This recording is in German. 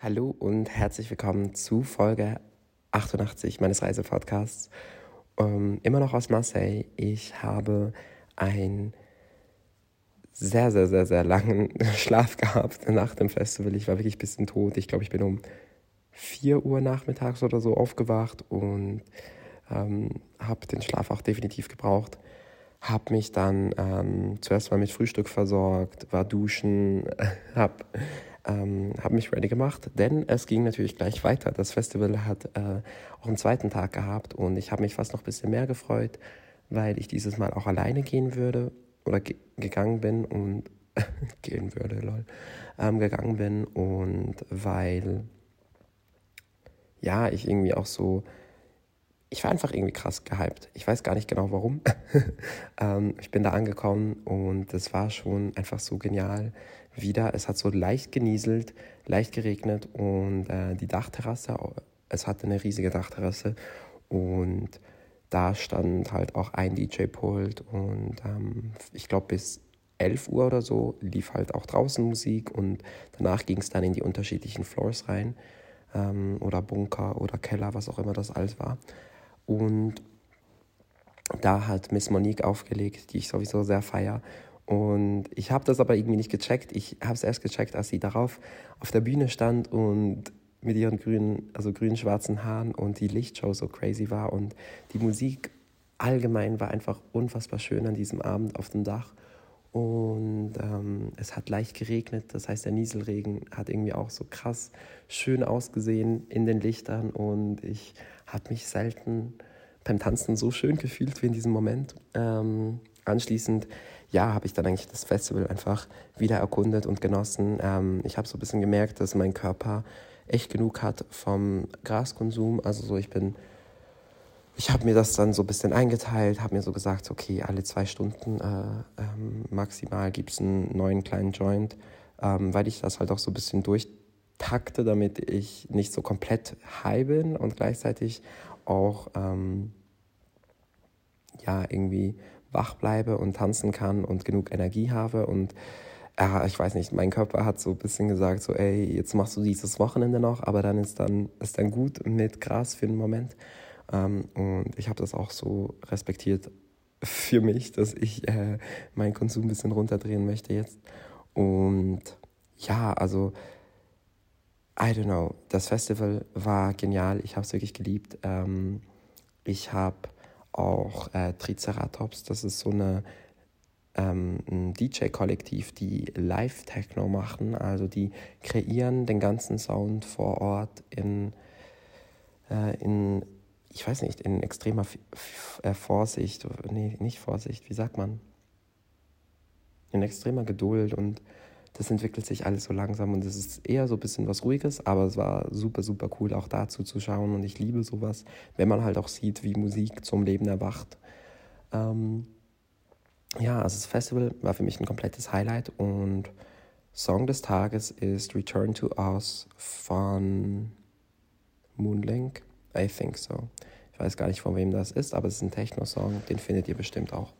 Hallo und herzlich willkommen zu Folge 88 meines Reisepodcasts. Ähm, immer noch aus Marseille. Ich habe einen sehr, sehr, sehr, sehr langen Schlaf gehabt nach dem Festival. Ich war wirklich ein bisschen tot. Ich glaube, ich bin um 4 Uhr nachmittags oder so aufgewacht und ähm, habe den Schlaf auch definitiv gebraucht. Habe mich dann ähm, zuerst mal mit Frühstück versorgt, war duschen, habe ähm, habe mich ready gemacht, denn es ging natürlich gleich weiter. Das Festival hat äh, auch einen zweiten Tag gehabt und ich habe mich fast noch ein bisschen mehr gefreut, weil ich dieses Mal auch alleine gehen würde oder ge gegangen bin und gehen würde, lol, ähm, gegangen bin und weil ja, ich irgendwie auch so ich war einfach irgendwie krass gehypt. Ich weiß gar nicht genau warum. ähm, ich bin da angekommen und es war schon einfach so genial wieder. Es hat so leicht genieselt, leicht geregnet und äh, die Dachterrasse, es hatte eine riesige Dachterrasse und da stand halt auch ein DJ-Pult und ähm, ich glaube bis 11 Uhr oder so lief halt auch draußen Musik und danach ging es dann in die unterschiedlichen Floors rein ähm, oder Bunker oder Keller, was auch immer das alles war. Und da hat Miss Monique aufgelegt, die ich sowieso sehr feiere. Und ich habe das aber irgendwie nicht gecheckt. Ich habe es erst gecheckt, als sie darauf auf der Bühne stand und mit ihren grünen, also grün-schwarzen Haaren und die Lichtshow so crazy war. Und die Musik allgemein war einfach unfassbar schön an diesem Abend auf dem Dach. Und ähm, es hat leicht geregnet, das heißt, der Nieselregen hat irgendwie auch so krass schön ausgesehen in den Lichtern. Und ich habe mich selten beim Tanzen so schön gefühlt wie in diesem Moment. Ähm, anschließend, ja, habe ich dann eigentlich das Festival einfach wieder erkundet und genossen. Ähm, ich habe so ein bisschen gemerkt, dass mein Körper echt genug hat vom Graskonsum. Also so, ich bin ich habe mir das dann so ein bisschen eingeteilt, habe mir so gesagt, okay, alle zwei Stunden äh, ähm, maximal gibt es einen neuen kleinen Joint, ähm, weil ich das halt auch so ein bisschen durchtakte, damit ich nicht so komplett high bin und gleichzeitig auch ähm, ja irgendwie wach bleibe und tanzen kann und genug Energie habe und ja, ich weiß nicht, mein Körper hat so ein bisschen gesagt, so ey, jetzt machst du dieses Wochenende noch, aber dann ist dann ist dann gut mit Gras für einen Moment. Ähm, und ich habe das auch so respektiert für mich, dass ich äh, meinen Konsum ein bisschen runterdrehen möchte jetzt. Und ja, also, I don't know, das Festival war genial, ich habe es wirklich geliebt. Ähm, ich habe auch äh, Triceratops, das ist so eine ähm, ein DJ-Kollektiv, die Live-Techno machen, also die kreieren den ganzen Sound vor Ort in, äh, in ich weiß nicht, in extremer äh, Vorsicht, nee, nicht Vorsicht, wie sagt man? In extremer Geduld und das entwickelt sich alles so langsam und es ist eher so ein bisschen was Ruhiges, aber es war super, super cool auch dazu zu schauen und ich liebe sowas, wenn man halt auch sieht, wie Musik zum Leben erwacht. Ähm, ja, also das Festival war für mich ein komplettes Highlight und Song des Tages ist Return to Us von Moonlink. I think so. Ich weiß gar nicht, von wem das ist, aber es ist ein Techno-Song, den findet ihr bestimmt auch.